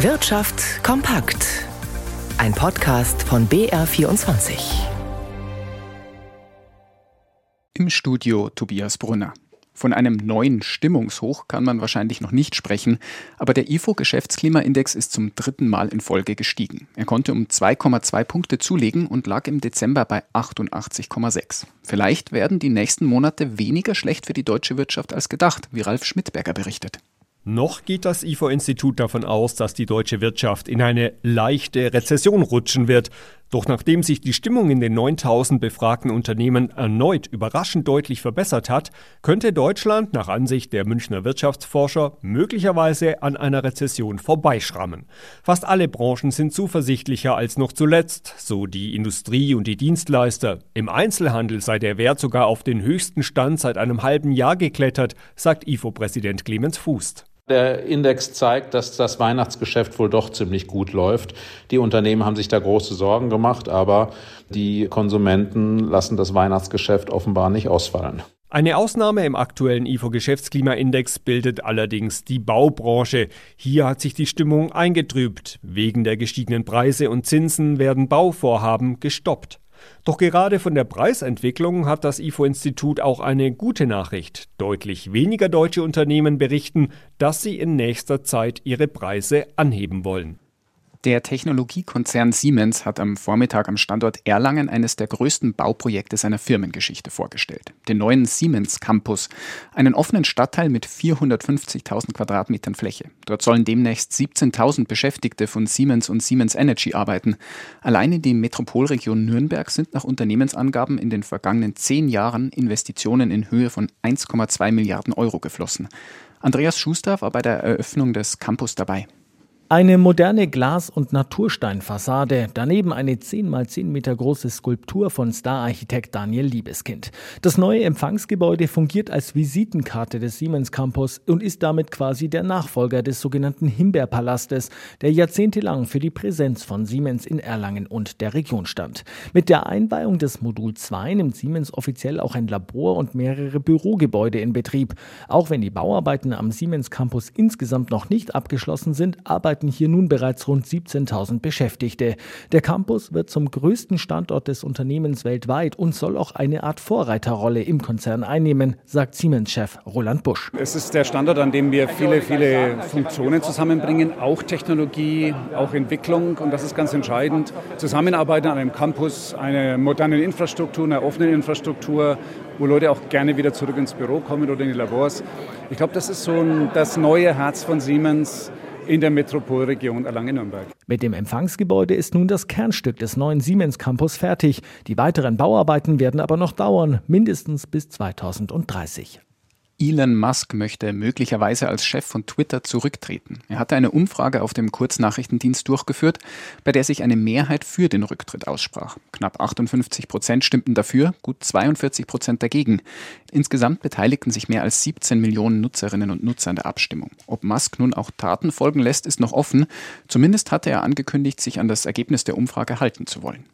Wirtschaft kompakt. Ein Podcast von BR24. Im Studio Tobias Brunner. Von einem neuen Stimmungshoch kann man wahrscheinlich noch nicht sprechen, aber der IFO-Geschäftsklimaindex ist zum dritten Mal in Folge gestiegen. Er konnte um 2,2 Punkte zulegen und lag im Dezember bei 88,6. Vielleicht werden die nächsten Monate weniger schlecht für die deutsche Wirtschaft als gedacht, wie Ralf Schmidberger berichtet. Noch geht das IFO-Institut davon aus, dass die deutsche Wirtschaft in eine leichte Rezession rutschen wird. Doch nachdem sich die Stimmung in den 9000 befragten Unternehmen erneut überraschend deutlich verbessert hat, könnte Deutschland nach Ansicht der Münchner Wirtschaftsforscher möglicherweise an einer Rezession vorbeischrammen. Fast alle Branchen sind zuversichtlicher als noch zuletzt, so die Industrie und die Dienstleister. Im Einzelhandel sei der Wert sogar auf den höchsten Stand seit einem halben Jahr geklettert, sagt IFO-Präsident Clemens Fußt. Der Index zeigt, dass das Weihnachtsgeschäft wohl doch ziemlich gut läuft. Die Unternehmen haben sich da große Sorgen gemacht, aber die Konsumenten lassen das Weihnachtsgeschäft offenbar nicht ausfallen. Eine Ausnahme im aktuellen IFO-Geschäftsklimaindex bildet allerdings die Baubranche. Hier hat sich die Stimmung eingetrübt. Wegen der gestiegenen Preise und Zinsen werden Bauvorhaben gestoppt. Doch gerade von der Preisentwicklung hat das IFO-Institut auch eine gute Nachricht. Deutlich weniger deutsche Unternehmen berichten, dass sie in nächster Zeit ihre Preise anheben wollen. Der Technologiekonzern Siemens hat am Vormittag am Standort Erlangen eines der größten Bauprojekte seiner Firmengeschichte vorgestellt. Den neuen Siemens Campus, einen offenen Stadtteil mit 450.000 Quadratmetern Fläche. Dort sollen demnächst 17.000 Beschäftigte von Siemens und Siemens Energy arbeiten. Alleine die Metropolregion Nürnberg sind nach Unternehmensangaben in den vergangenen zehn Jahren Investitionen in Höhe von 1,2 Milliarden Euro geflossen. Andreas Schuster war bei der Eröffnung des Campus dabei. Eine moderne Glas- und Natursteinfassade, daneben eine 10 mal 10 Meter große Skulptur von Stararchitekt Daniel Liebeskind. Das neue Empfangsgebäude fungiert als Visitenkarte des Siemens Campus und ist damit quasi der Nachfolger des sogenannten Himbeerpalastes, der jahrzehntelang für die Präsenz von Siemens in Erlangen und der Region stand. Mit der Einweihung des Modul 2 nimmt Siemens offiziell auch ein Labor und mehrere Bürogebäude in Betrieb. Auch wenn die Bauarbeiten am Siemens Campus insgesamt noch nicht abgeschlossen sind, arbeiten arbeiten hier nun bereits rund 17.000 Beschäftigte. Der Campus wird zum größten Standort des Unternehmens weltweit und soll auch eine Art Vorreiterrolle im Konzern einnehmen, sagt Siemens-Chef Roland Busch. Es ist der Standort, an dem wir viele, viele Funktionen zusammenbringen, auch Technologie, auch Entwicklung und das ist ganz entscheidend. Zusammenarbeiten an einem Campus, einer modernen Infrastruktur, einer offenen Infrastruktur, wo Leute auch gerne wieder zurück ins Büro kommen oder in die Labors. Ich glaube, das ist so ein, das neue Herz von Siemens in der Metropolregion Erlangen-Nürnberg. Mit dem Empfangsgebäude ist nun das Kernstück des neuen Siemens Campus fertig. Die weiteren Bauarbeiten werden aber noch dauern, mindestens bis 2030. Elon Musk möchte möglicherweise als Chef von Twitter zurücktreten. Er hatte eine Umfrage auf dem Kurznachrichtendienst durchgeführt, bei der sich eine Mehrheit für den Rücktritt aussprach. Knapp 58 Prozent stimmten dafür, gut 42 Prozent dagegen. Insgesamt beteiligten sich mehr als 17 Millionen Nutzerinnen und Nutzer an der Abstimmung. Ob Musk nun auch Taten folgen lässt, ist noch offen. Zumindest hatte er angekündigt, sich an das Ergebnis der Umfrage halten zu wollen.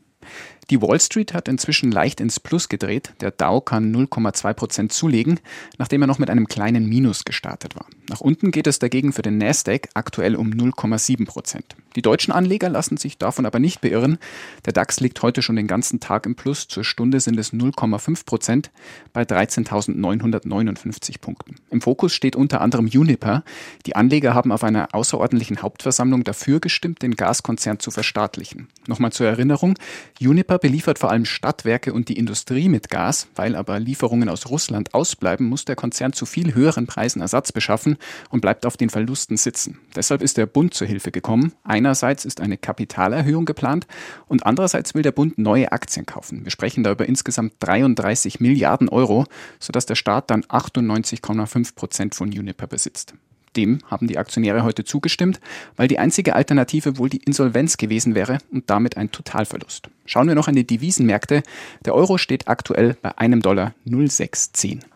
Die Wall Street hat inzwischen leicht ins Plus gedreht. Der Dow kann 0,2 Prozent zulegen, nachdem er noch mit einem kleinen Minus gestartet war. Nach unten geht es dagegen für den Nasdaq aktuell um 0,7 Prozent. Die deutschen Anleger lassen sich davon aber nicht beirren. Der DAX liegt heute schon den ganzen Tag im Plus. Zur Stunde sind es 0,5 Prozent bei 13.959 Punkten. Im Fokus steht unter anderem Uniper. Die Anleger haben auf einer außerordentlichen Hauptversammlung dafür gestimmt, den Gaskonzern zu verstaatlichen. Nochmal zur Erinnerung, Uniper beliefert vor allem Stadtwerke und die Industrie mit Gas. Weil aber Lieferungen aus Russland ausbleiben, muss der Konzern zu viel höheren Preisen Ersatz beschaffen und bleibt auf den Verlusten sitzen. Deshalb ist der Bund zur Hilfe gekommen. Einerseits ist eine Kapitalerhöhung geplant und andererseits will der Bund neue Aktien kaufen. Wir sprechen da über insgesamt 33 Milliarden Euro, sodass der Staat dann 98,5 Prozent von Uniper besitzt. Dem haben die Aktionäre heute zugestimmt, weil die einzige Alternative wohl die Insolvenz gewesen wäre und damit ein Totalverlust. Schauen wir noch an die Devisenmärkte. Der Euro steht aktuell bei einem Dollar 0,610.